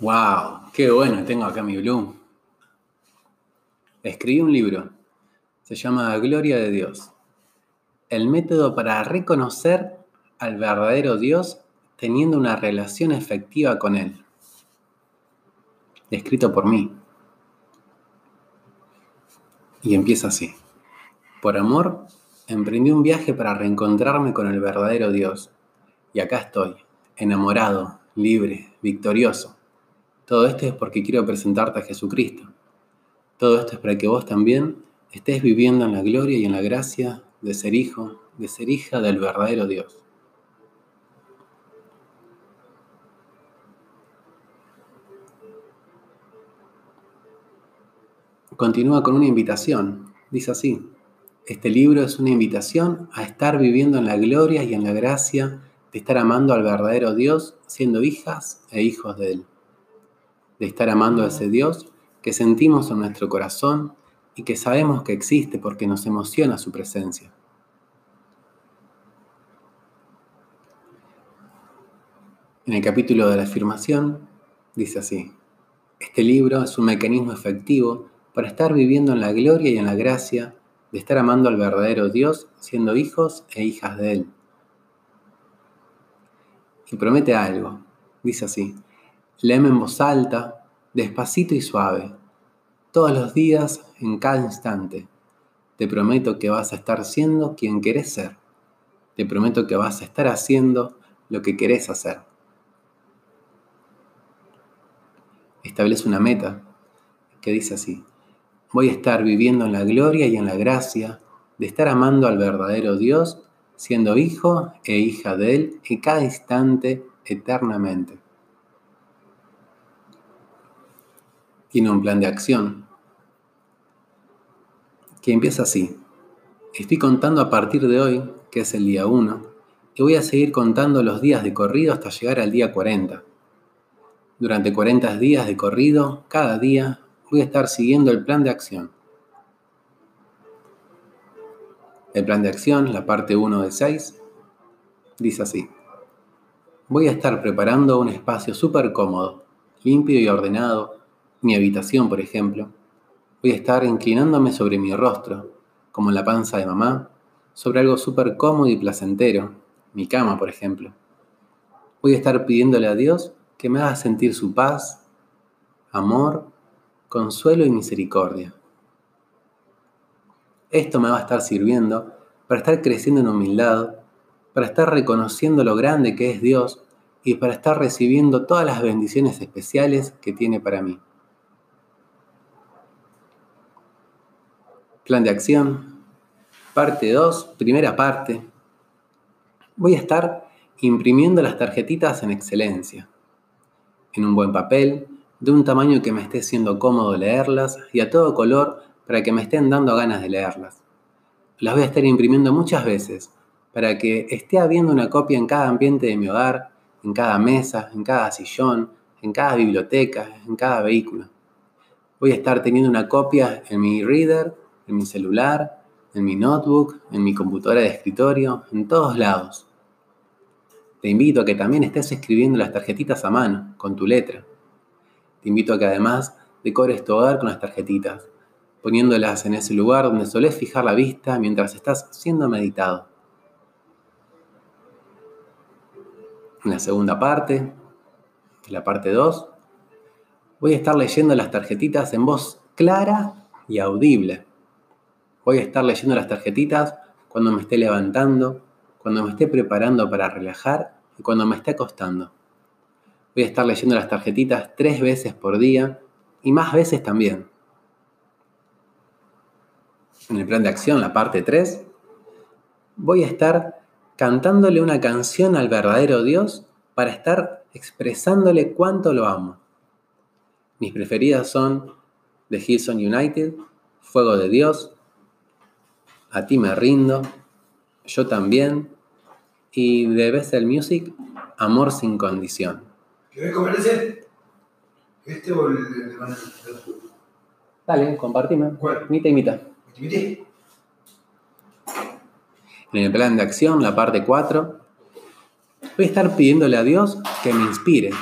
¡Wow! ¡Qué bueno! Tengo acá mi Blue. Escribí un libro. Se llama Gloria de Dios. El método para reconocer al verdadero Dios teniendo una relación efectiva con Él. Escrito por mí. Y empieza así. Por amor, emprendí un viaje para reencontrarme con el verdadero Dios. Y acá estoy, enamorado, libre, victorioso. Todo esto es porque quiero presentarte a Jesucristo. Todo esto es para que vos también estés viviendo en la gloria y en la gracia de ser hijo, de ser hija del verdadero Dios. Continúa con una invitación. Dice así, este libro es una invitación a estar viviendo en la gloria y en la gracia de estar amando al verdadero Dios, siendo hijas e hijos de Él. De estar amando a ese Dios que sentimos en nuestro corazón y que sabemos que existe porque nos emociona su presencia. En el capítulo de la afirmación dice así, este libro es un mecanismo efectivo para estar viviendo en la gloria y en la gracia de estar amando al verdadero Dios, siendo hijos e hijas de Él. Y promete algo, dice así, léeme en voz alta, despacito y suave, todos los días, en cada instante. Te prometo que vas a estar siendo quien querés ser. Te prometo que vas a estar haciendo lo que querés hacer. Establece una meta que dice así, voy a estar viviendo en la gloria y en la gracia de estar amando al verdadero Dios, siendo hijo e hija de Él en cada instante eternamente. Tiene un plan de acción que empieza así. Estoy contando a partir de hoy, que es el día 1, y voy a seguir contando los días de corrido hasta llegar al día 40. Durante 40 días de corrido, cada día voy a estar siguiendo el plan de acción. El plan de acción, la parte 1 de 6, dice así. Voy a estar preparando un espacio súper cómodo, limpio y ordenado, mi habitación, por ejemplo. Voy a estar inclinándome sobre mi rostro, como la panza de mamá, sobre algo súper cómodo y placentero, mi cama, por ejemplo. Voy a estar pidiéndole a Dios que me haga sentir su paz, amor consuelo y misericordia. Esto me va a estar sirviendo para estar creciendo en humildad, para estar reconociendo lo grande que es Dios y para estar recibiendo todas las bendiciones especiales que tiene para mí. Plan de acción. Parte 2, primera parte. Voy a estar imprimiendo las tarjetitas en excelencia, en un buen papel, de un tamaño que me esté siendo cómodo leerlas y a todo color para que me estén dando ganas de leerlas. Las voy a estar imprimiendo muchas veces para que esté habiendo una copia en cada ambiente de mi hogar, en cada mesa, en cada sillón, en cada biblioteca, en cada vehículo. Voy a estar teniendo una copia en mi reader, en mi celular, en mi notebook, en mi computadora de escritorio, en todos lados. Te invito a que también estés escribiendo las tarjetitas a mano, con tu letra. Te invito a que además decores tu hogar con las tarjetitas, poniéndolas en ese lugar donde solés fijar la vista mientras estás siendo meditado. En la segunda parte, la parte 2, voy a estar leyendo las tarjetitas en voz clara y audible. Voy a estar leyendo las tarjetitas cuando me esté levantando, cuando me esté preparando para relajar y cuando me esté acostando. Voy a estar leyendo las tarjetitas tres veces por día y más veces también. En el plan de acción, la parte 3, voy a estar cantándole una canción al verdadero Dios para estar expresándole cuánto lo amo. Mis preferidas son The Hillsong United, Fuego de Dios, A ti me rindo, Yo también y de Bessel Music, Amor sin condición. ¿Querés comer ese? ¿Este o el de Dale, compartime. ¿Cuál? Mita y mitad. ¿Te En el plan de acción, la parte 4, Voy a estar pidiéndole a Dios que me inspire. Voy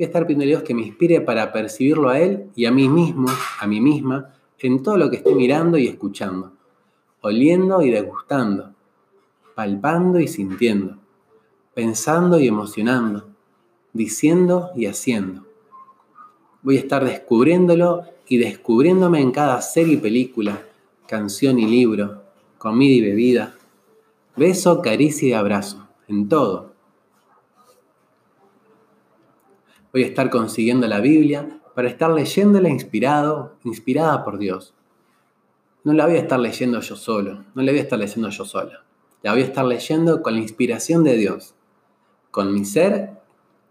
a estar pidiéndole a Dios que me inspire para percibirlo a Él y a mí mismo, a mí misma, en todo lo que esté mirando y escuchando, oliendo y degustando, palpando y sintiendo, pensando y emocionando, diciendo y haciendo. Voy a estar descubriéndolo y descubriéndome en cada serie y película, canción y libro, comida y bebida, beso, caricia y abrazo, en todo. Voy a estar consiguiendo la Biblia para estar leyéndola inspirado, inspirada por Dios. No la voy a estar leyendo yo solo, no la voy a estar leyendo yo sola. La voy a estar leyendo con la inspiración de Dios, con mi ser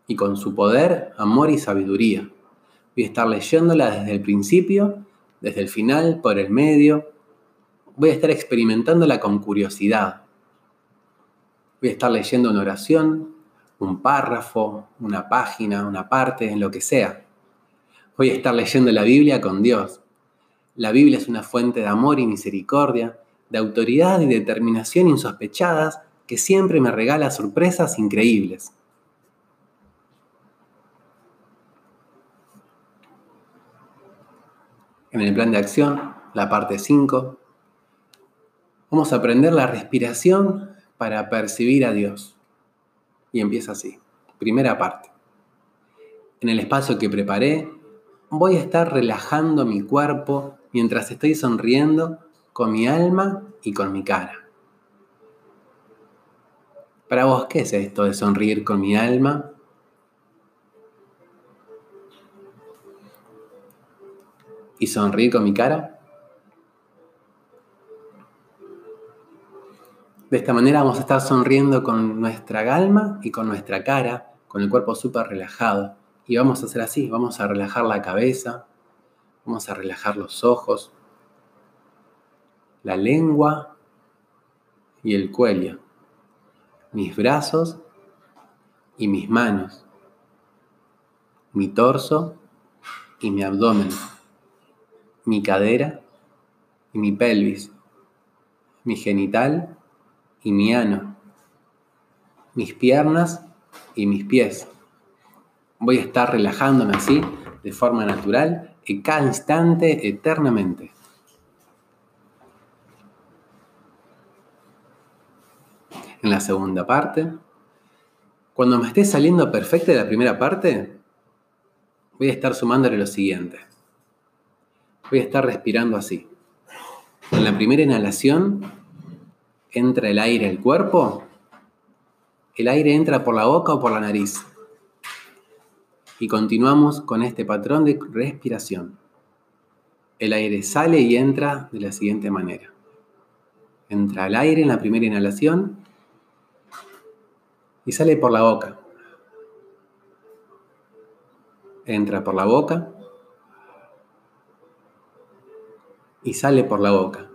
y con su poder, amor y sabiduría. Voy a estar leyéndola desde el principio, desde el final, por el medio. Voy a estar experimentándola con curiosidad. Voy a estar leyendo una oración, un párrafo, una página, una parte, en lo que sea. Voy a estar leyendo la Biblia con Dios. La Biblia es una fuente de amor y misericordia, de autoridad y determinación insospechadas que siempre me regala sorpresas increíbles. En el plan de acción, la parte 5, vamos a aprender la respiración para percibir a Dios. Y empieza así. Primera parte. En el espacio que preparé, voy a estar relajando mi cuerpo mientras estoy sonriendo con mi alma y con mi cara. Para vos, ¿qué es esto de sonreír con mi alma? ¿Y sonreír con mi cara? De esta manera vamos a estar sonriendo con nuestra alma y con nuestra cara, con el cuerpo súper relajado. Y vamos a hacer así, vamos a relajar la cabeza, vamos a relajar los ojos, la lengua y el cuello, mis brazos y mis manos, mi torso y mi abdomen, mi cadera y mi pelvis, mi genital y mi ano, mis piernas y mis pies. Voy a estar relajándome así, de forma natural, en cada instante, eternamente. En la segunda parte, cuando me esté saliendo perfecta la primera parte, voy a estar sumándole lo siguiente. Voy a estar respirando así. En la primera inhalación entra el aire al cuerpo. El aire entra por la boca o por la nariz. Y continuamos con este patrón de respiración. El aire sale y entra de la siguiente manera. Entra el aire en la primera inhalación y sale por la boca. Entra por la boca y sale por la boca.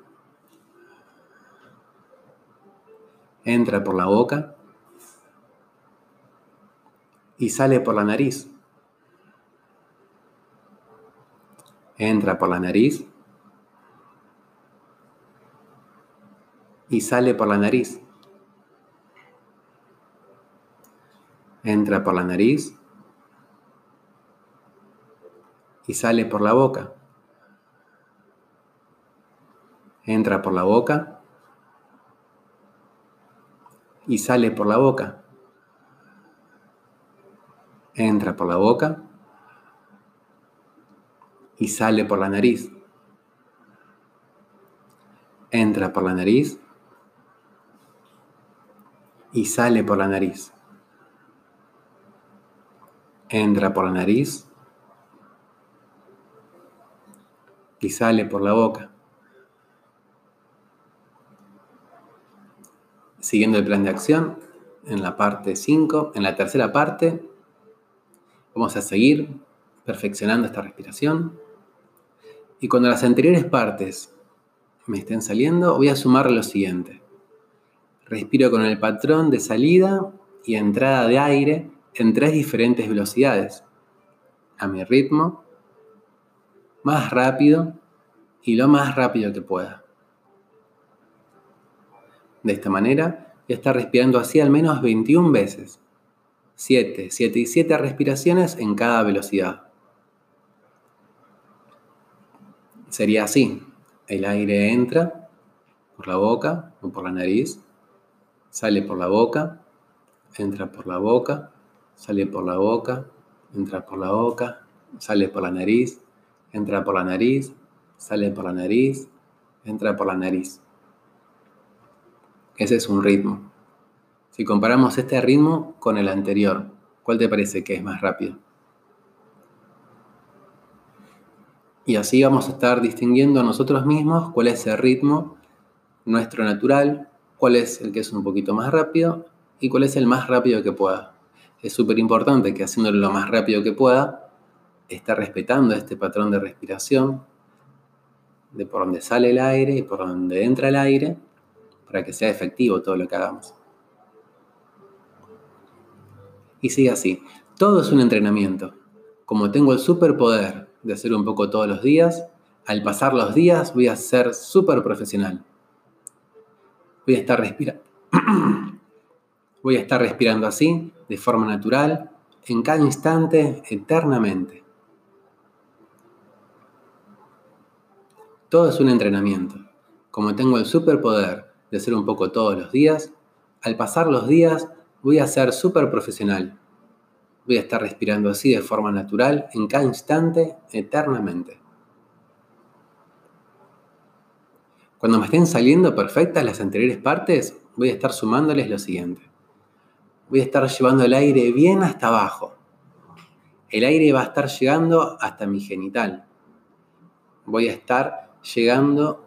Entra por la boca y sale por la nariz. Entra por la nariz y sale por la nariz. Entra por la nariz y sale por la boca. Entra por la boca y sale por la boca. Entra por la boca y sale por la nariz. Entra por la nariz y sale por la nariz. Entra por la nariz y sale por la boca. Siguiendo el plan de acción, en la parte 5, en la tercera parte, vamos a seguir perfeccionando esta respiración. Y cuando las anteriores partes me estén saliendo, voy a sumar lo siguiente. Respiro con el patrón de salida y entrada de aire en tres diferentes velocidades. A mi ritmo, más rápido y lo más rápido que pueda. De esta manera, estar respirando así al menos 21 veces. 7, 7 y 7 respiraciones en cada velocidad. Sería así. El aire entra por la boca o por la nariz, sale por la boca, entra por la boca, sale por la boca, entra por la boca, sale por la nariz, entra por la nariz, sale por la nariz, entra por la nariz. Ese es un ritmo. Si comparamos este ritmo con el anterior, ¿cuál te parece que es más rápido? Y así vamos a estar distinguiendo a nosotros mismos cuál es el ritmo nuestro natural, cuál es el que es un poquito más rápido y cuál es el más rápido que pueda. Es súper importante que haciéndolo lo más rápido que pueda, esté respetando este patrón de respiración, de por donde sale el aire y por donde entra el aire, para que sea efectivo todo lo que hagamos. Y sigue así. Todo es un entrenamiento. Como tengo el superpoder de hacer un poco todos los días, al pasar los días voy a ser súper profesional. Voy a estar respirando. voy a estar respirando así, de forma natural, en cada instante, eternamente. Todo es un entrenamiento. Como tengo el superpoder de hacer un poco todos los días, al pasar los días voy a ser súper profesional. Voy a estar respirando así de forma natural en cada instante, eternamente. Cuando me estén saliendo perfectas las anteriores partes, voy a estar sumándoles lo siguiente. Voy a estar llevando el aire bien hasta abajo. El aire va a estar llegando hasta mi genital. Voy a estar llegando,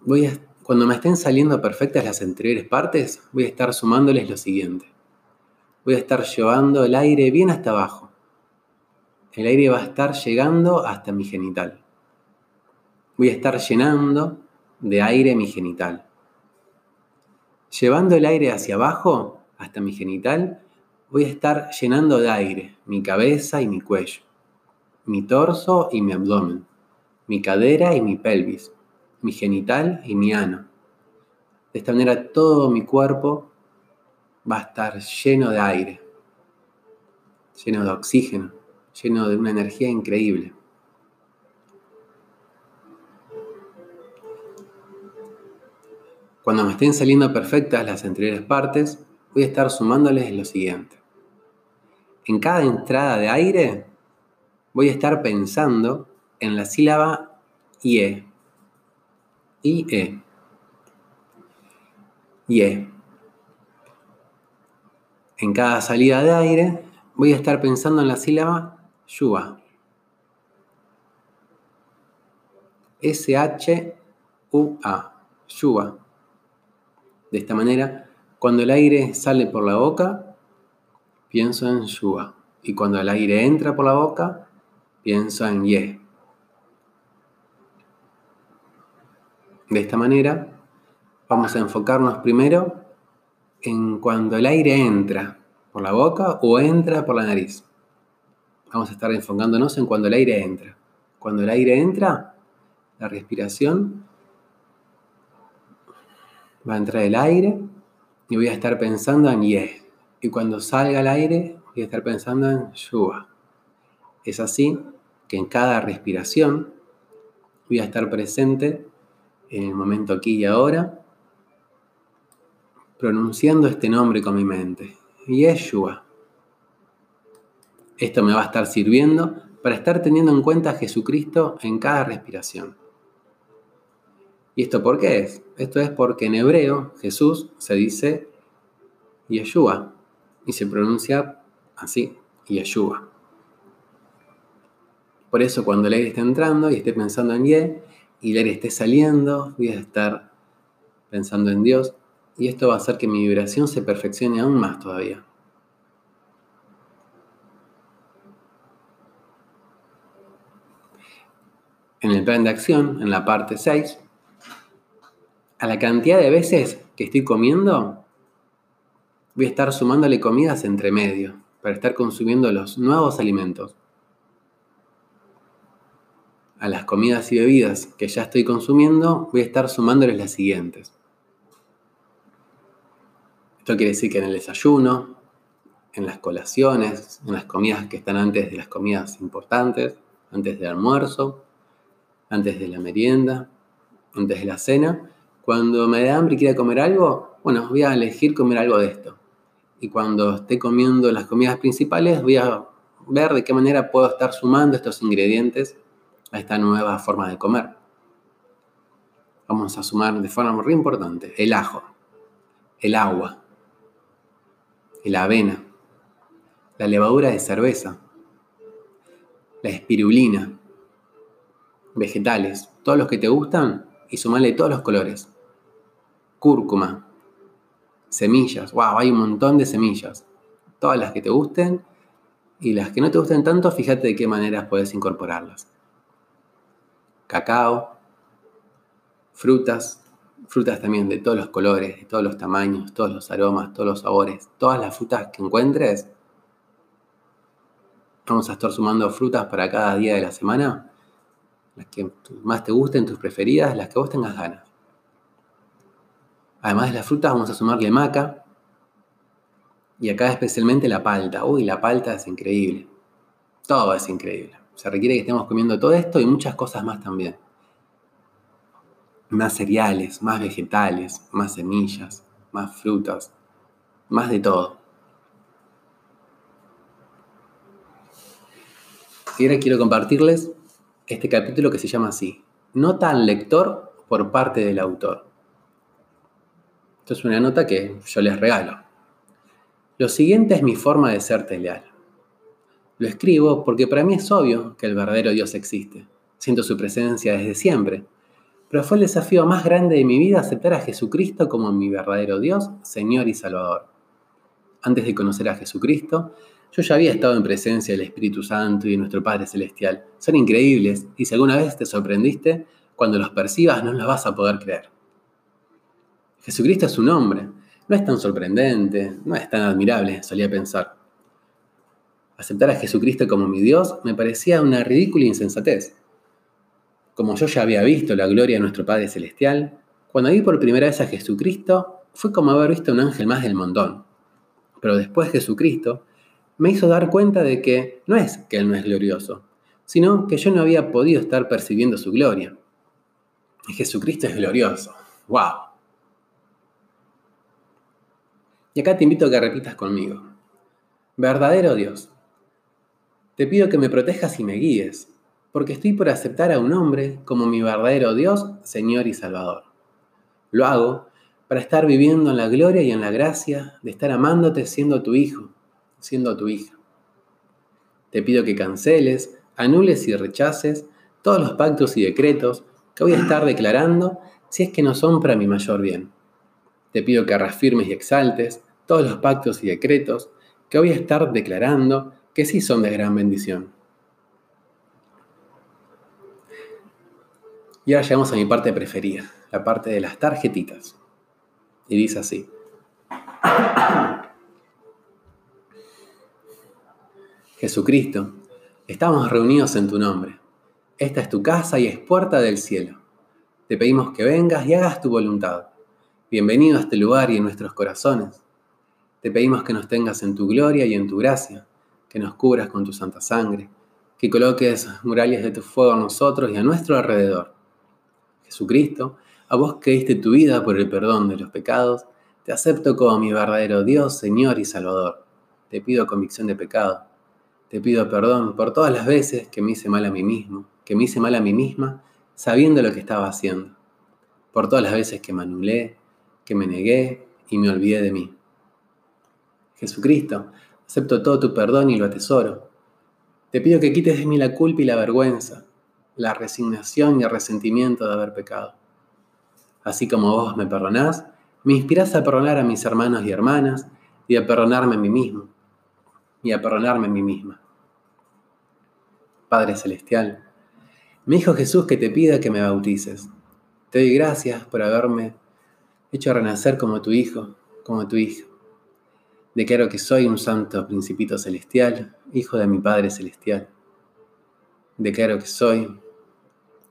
voy a, cuando me estén saliendo perfectas las anteriores partes, voy a estar sumándoles lo siguiente. Voy a estar llevando el aire bien hasta abajo. El aire va a estar llegando hasta mi genital. Voy a estar llenando de aire mi genital. Llevando el aire hacia abajo, hasta mi genital, voy a estar llenando de aire mi cabeza y mi cuello, mi torso y mi abdomen mi cadera y mi pelvis, mi genital y mi ano. De esta manera todo mi cuerpo va a estar lleno de aire, lleno de oxígeno, lleno de una energía increíble. Cuando me estén saliendo perfectas las anteriores partes, voy a estar sumándoles lo siguiente. En cada entrada de aire voy a estar pensando en la sílaba IE. IE. IE. En cada salida de aire voy a estar pensando en la sílaba Yuba. S-H-U-A. Yuba. De esta manera, cuando el aire sale por la boca, pienso en Yuba. Y cuando el aire entra por la boca, pienso en Ye. De esta manera, vamos a enfocarnos primero en cuando el aire entra por la boca o entra por la nariz. Vamos a estar enfocándonos en cuando el aire entra. Cuando el aire entra, la respiración va a entrar el aire y voy a estar pensando en ye. Y cuando salga el aire, voy a estar pensando en yuva. Es así que en cada respiración voy a estar presente en el momento aquí y ahora, pronunciando este nombre con mi mente, Yeshua. Esto me va a estar sirviendo para estar teniendo en cuenta a Jesucristo en cada respiración. ¿Y esto por qué es? Esto es porque en hebreo Jesús se dice Yeshua y se pronuncia así, Yeshua. Por eso cuando el aire está entrando y esté pensando en Ye, aire esté saliendo, voy a estar pensando en Dios y esto va a hacer que mi vibración se perfeccione aún más todavía. En el plan de acción, en la parte 6, a la cantidad de veces que estoy comiendo, voy a estar sumándole comidas entre medio para estar consumiendo los nuevos alimentos a las comidas y bebidas que ya estoy consumiendo, voy a estar sumándoles las siguientes. Esto quiere decir que en el desayuno, en las colaciones, en las comidas que están antes de las comidas importantes, antes del almuerzo, antes de la merienda, antes de la cena. Cuando me da hambre y quiera comer algo, bueno, voy a elegir comer algo de esto. Y cuando esté comiendo las comidas principales, voy a ver de qué manera puedo estar sumando estos ingredientes a esta nueva forma de comer. Vamos a sumar de forma muy importante el ajo, el agua, la avena, la levadura de cerveza, la espirulina, vegetales, todos los que te gustan y sumarle todos los colores. Cúrcuma, semillas, wow, hay un montón de semillas. Todas las que te gusten y las que no te gusten tanto, fíjate de qué maneras puedes incorporarlas. Cacao, frutas, frutas también de todos los colores, de todos los tamaños, todos los aromas, todos los sabores, todas las frutas que encuentres. Vamos a estar sumando frutas para cada día de la semana, las que más te gusten, tus preferidas, las que vos tengas ganas. Además de las frutas, vamos a sumarle maca. Y acá especialmente la palta. Uy, la palta es increíble. Todo es increíble. Se requiere que estemos comiendo todo esto y muchas cosas más también más cereales, más vegetales, más semillas, más frutas, más de todo. Y ahora quiero compartirles este capítulo que se llama así, Nota al lector por parte del autor. Esto es una nota que yo les regalo. Lo siguiente es mi forma de serte leal. Lo escribo porque para mí es obvio que el verdadero Dios existe. Siento su presencia desde siempre pero fue el desafío más grande de mi vida aceptar a Jesucristo como mi verdadero Dios, Señor y Salvador. Antes de conocer a Jesucristo, yo ya había estado en presencia del Espíritu Santo y de nuestro Padre Celestial. Son increíbles y si alguna vez te sorprendiste, cuando los percibas no los vas a poder creer. Jesucristo es su nombre. No es tan sorprendente, no es tan admirable, solía pensar. Aceptar a Jesucristo como mi Dios me parecía una ridícula insensatez. Como yo ya había visto la gloria de nuestro Padre Celestial, cuando vi por primera vez a Jesucristo, fue como haber visto un ángel más del montón. Pero después Jesucristo me hizo dar cuenta de que no es que Él no es glorioso, sino que yo no había podido estar percibiendo su gloria. Y Jesucristo es glorioso. ¡Wow! Y acá te invito a que repitas conmigo. Verdadero Dios, te pido que me protejas y me guíes porque estoy por aceptar a un hombre como mi verdadero Dios, Señor y Salvador. Lo hago para estar viviendo en la gloria y en la gracia de estar amándote siendo tu hijo, siendo tu hija. Te pido que canceles, anules y rechaces todos los pactos y decretos que voy a estar declarando si es que no son para mi mayor bien. Te pido que reafirmes y exaltes todos los pactos y decretos que voy a estar declarando que sí son de gran bendición. Y ahora llegamos a mi parte preferida, la parte de las tarjetitas. Y dice así. Jesucristo, estamos reunidos en tu nombre. Esta es tu casa y es puerta del cielo. Te pedimos que vengas y hagas tu voluntad. Bienvenido a este lugar y en nuestros corazones. Te pedimos que nos tengas en tu gloria y en tu gracia, que nos cubras con tu santa sangre, que coloques murallas de tu fuego a nosotros y a nuestro alrededor Jesucristo, a vos que diste tu vida por el perdón de los pecados, te acepto como mi verdadero Dios, Señor y Salvador. Te pido convicción de pecado. Te pido perdón por todas las veces que me hice mal a mí mismo, que me hice mal a mí misma, sabiendo lo que estaba haciendo. Por todas las veces que me anulé, que me negué y me olvidé de mí. Jesucristo, acepto todo tu perdón y lo atesoro. Te pido que quites de mí la culpa y la vergüenza, la resignación y el resentimiento de haber pecado. Así como vos me perdonás, me inspirás a perdonar a mis hermanos y hermanas y a perdonarme a mí mismo y a perdonarme a mí misma. Padre Celestial, me dijo Jesús que te pida que me bautices. Te doy gracias por haberme hecho renacer como tu hijo, como tu hijo. Declaro que soy un santo principito celestial, hijo de mi Padre Celestial. Declaro que soy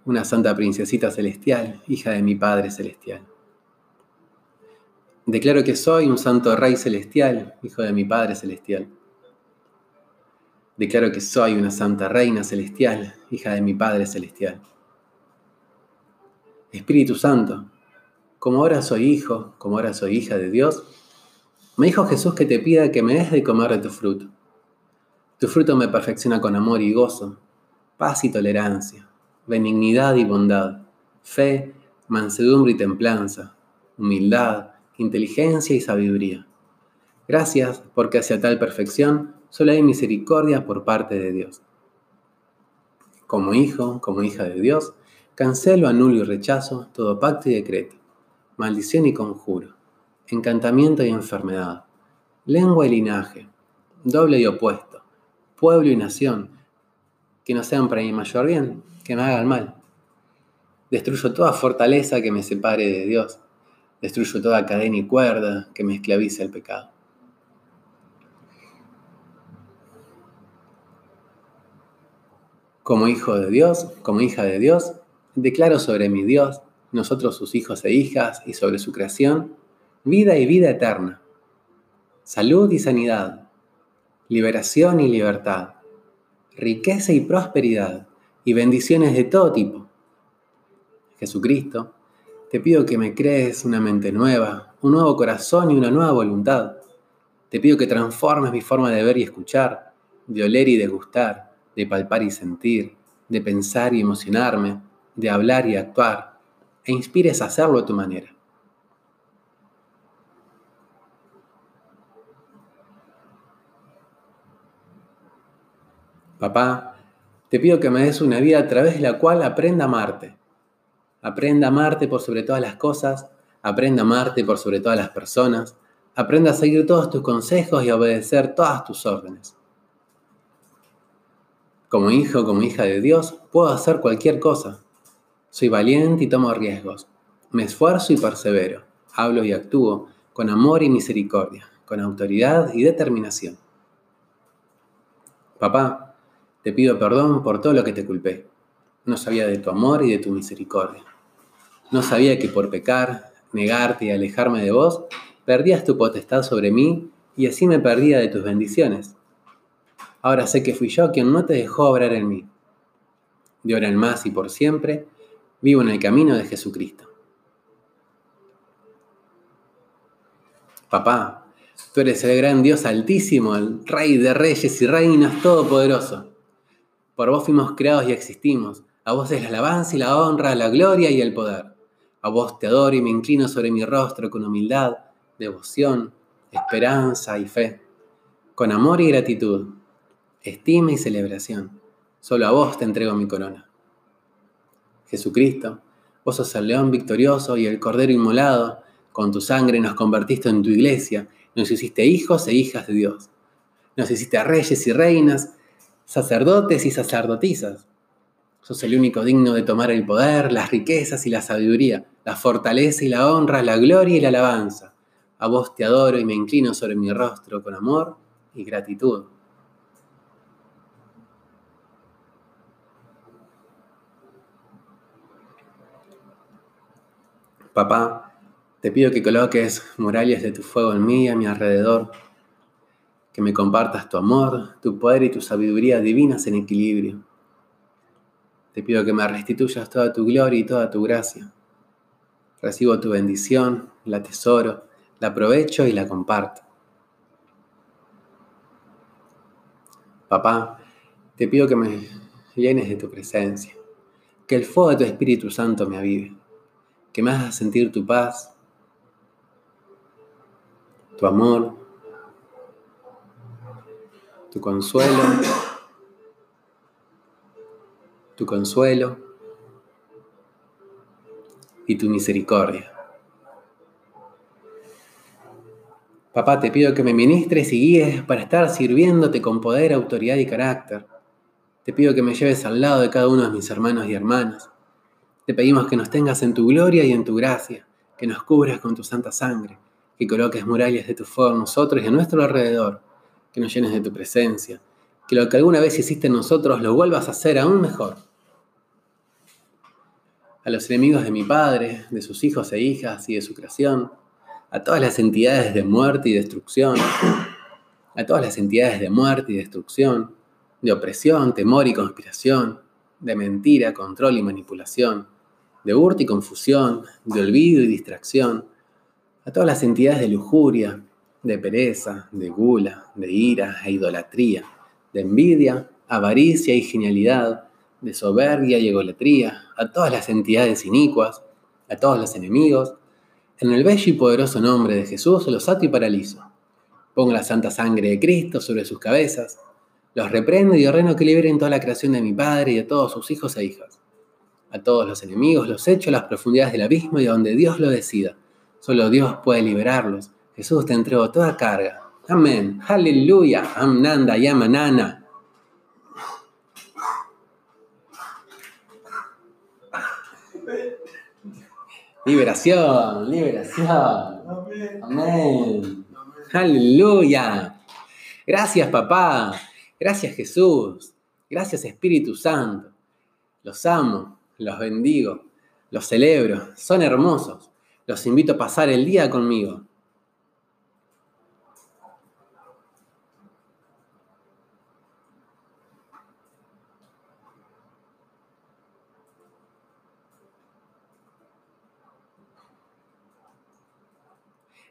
una santa princesita celestial, hija de mi Padre celestial. Declaro que soy un santo rey celestial, hijo de mi Padre celestial. Declaro que soy una santa reina celestial, hija de mi Padre celestial. Espíritu Santo, como ahora soy hijo, como ahora soy hija de Dios, me dijo Jesús que te pida que me des de comer de tu fruto. Tu fruto me perfecciona con amor y gozo, paz y tolerancia, benignidad y bondad, fe, mansedumbre y templanza, humildad, inteligencia y sabiduría. Gracias porque hacia tal perfección solo hay misericordia por parte de Dios. Como hijo, como hija de Dios, cancelo, anulo y rechazo todo pacto y decreto, maldición y conjuro, encantamiento y enfermedad, lengua y linaje, doble y opuesto, pueblo y nación, que no sean para mi mayor bien, que me hagan mal. Destruyo toda fortaleza que me separe de Dios. Destruyo toda cadena y cuerda que me esclavice al pecado. Como hijo de Dios, como hija de Dios, declaro sobre mi Dios, nosotros sus hijos e hijas, y sobre su creación, vida y vida eterna, salud y sanidad, liberación y libertad, riqueza y prosperidad, y bendiciones de todo tipo. Jesucristo, te pido que me crees una mente nueva, un nuevo corazón y una nueva voluntad. Te pido que transformes mi forma de ver y escuchar, de oler y degustar de palpar y sentir, de pensar y emocionarme, de hablar y actuar, e inspires a hacerlo a tu manera. Papá, te pido que me des una vida a través de la cual aprenda a amarte. Aprenda a amarte por sobre todas las cosas, aprenda a amarte por sobre todas las personas, aprenda a seguir todos tus consejos y a obedecer todas tus órdenes. Como hijo, como hija de Dios, puedo hacer cualquier cosa. Soy valiente y tomo riesgos. Me esfuerzo y persevero. Hablo y actúo con amor y misericordia, con autoridad y determinación. Papá, te pido perdón por todo lo que te culpé. No sabía de tu amor y de tu misericordia. No sabía que por pecar, negarte y alejarme de vos, perdías tu potestad sobre mí y así me perdía de tus bendiciones. Ahora sé que fui yo quien no te dejó obrar en mí. De ahora en más y por siempre, vivo en el camino de Jesucristo. Papá, tú eres el gran Dios altísimo, el Rey de reyes y reinas todopoderoso. Por vos fuimos creados y existimos. A vos es la alabanza y la honra, la gloria y el poder. A vos te adoro y me inclino sobre mi rostro con humildad, devoción, esperanza y fe, con amor y gratitud estima y celebración. Solo a vos te entrego mi corona. Jesucristo, vos sos el león victorioso y el cordero inmolado, con tu sangre nos convertiste en tu iglesia, nos hiciste hijos e hijas de Dios. Nos hiciste reyes y reinas, sacerdotes y sacerdotisas. Sos el único digno de tomar el poder, las riquezas y la sabiduría, la fortaleza y la honra, la gloria y la alabanza. A vos te adoro y me inclino sobre mi rostro con amor y gratitud. Papá, te pido que coloques murallas de tu fuego en mí, a mi alrededor, que me compartas tu amor, tu poder y tu sabiduría divinas en equilibrio. Te pido que me restituyas toda tu gloria y toda tu gracia. Recibo tu bendición, la tesoro, la aprovecho y la comparto. Papá, te pido que me llenes de tu presencia, que el fuego de tu Espíritu Santo me avive que me hagas sentir tu paz, tu amor, tu consuelo, tu consuelo y tu misericordia. Papá, te pido que me ministres y guíes para estar sirviéndote con poder, autoridad y carácter. Te pido que me lleves al lado de cada uno de mis hermanos y hermanas te pedimos que nos tengas en tu gloria y en tu gracia, que nos cubras con tu santa sangre, que coloques murallas de tu fuego en nosotros y a nuestro alrededor, que nos llenes de tu presencia, que lo que alguna vez hiciste en nosotros lo vuelvas a hacer aún mejor. A los enemigos de mi Padre, de sus hijos e hijas y de su creación, a todas las entidades de muerte y destrucción, a todas las entidades de muerte y destrucción, de opresión, temor y conspiración, de mentira, control y manipulación, de hurto y confusión, de olvido y distracción, a todas las entidades de lujuria, de pereza, de gula, de ira e idolatría, de envidia, avaricia y genialidad, de soberbia y egolatría, a todas las entidades inicuas, a todos los enemigos, en el bello y poderoso nombre de Jesús los ato y paralizo. Pongo la santa sangre de Cristo sobre sus cabezas, los reprendo y ordeno que liberen toda la creación de mi Padre y de todos sus hijos e hijas. A todos los enemigos los echo a las profundidades del abismo y a donde Dios lo decida. Solo Dios puede liberarlos. Jesús te entrego toda carga. Amén. Aleluya. Amnanda y amanana. Liberación, liberación. Amén. Aleluya. Gracias, papá. Gracias, Jesús. Gracias, Espíritu Santo. Los amo, los bendigo, los celebro. Son hermosos. Los invito a pasar el día conmigo.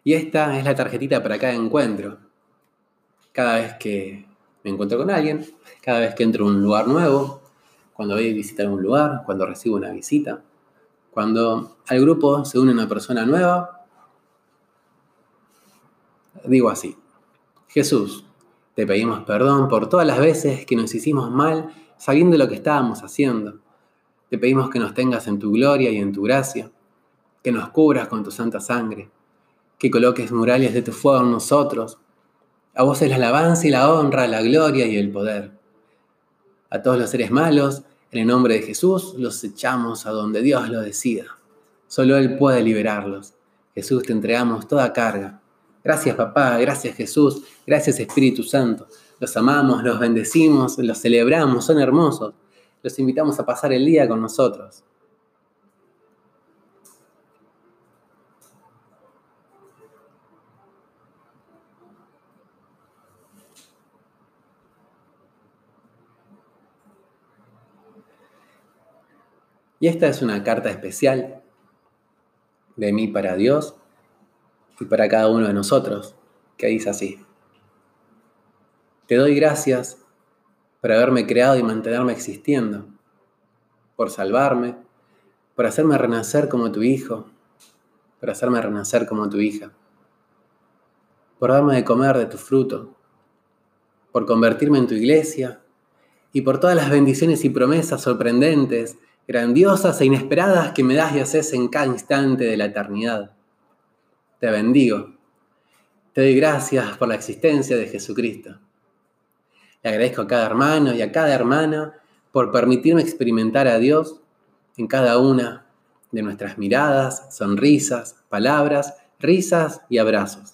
Y esta es la tarjetita para cada encuentro. Cada vez que me encuentro con alguien, cada vez que entro a un lugar nuevo, cuando voy a visitar un lugar, cuando recibo una visita, cuando al grupo se une una persona nueva, digo así, Jesús, te pedimos perdón por todas las veces que nos hicimos mal sabiendo lo que estábamos haciendo. Te pedimos que nos tengas en tu gloria y en tu gracia, que nos cubras con tu santa sangre que coloques murallas de tu fuego en nosotros. A vos es la alabanza y la honra, la gloria y el poder. A todos los seres malos, en el nombre de Jesús, los echamos a donde Dios lo decida. Solo Él puede liberarlos. Jesús, te entregamos toda carga. Gracias papá, gracias Jesús, gracias Espíritu Santo. Los amamos, los bendecimos, los celebramos, son hermosos. Los invitamos a pasar el día con nosotros. Y esta es una carta especial de mí para Dios y para cada uno de nosotros, que dice así. Te doy gracias por haberme creado y mantenerme existiendo, por salvarme, por hacerme renacer como tu hijo, por hacerme renacer como tu hija, por darme de comer de tu fruto, por convertirme en tu iglesia y por todas las bendiciones y promesas sorprendentes grandiosas e inesperadas que me das y haces en cada instante de la eternidad. Te bendigo. Te doy gracias por la existencia de Jesucristo. Le agradezco a cada hermano y a cada hermana por permitirme experimentar a Dios en cada una de nuestras miradas, sonrisas, palabras, risas y abrazos.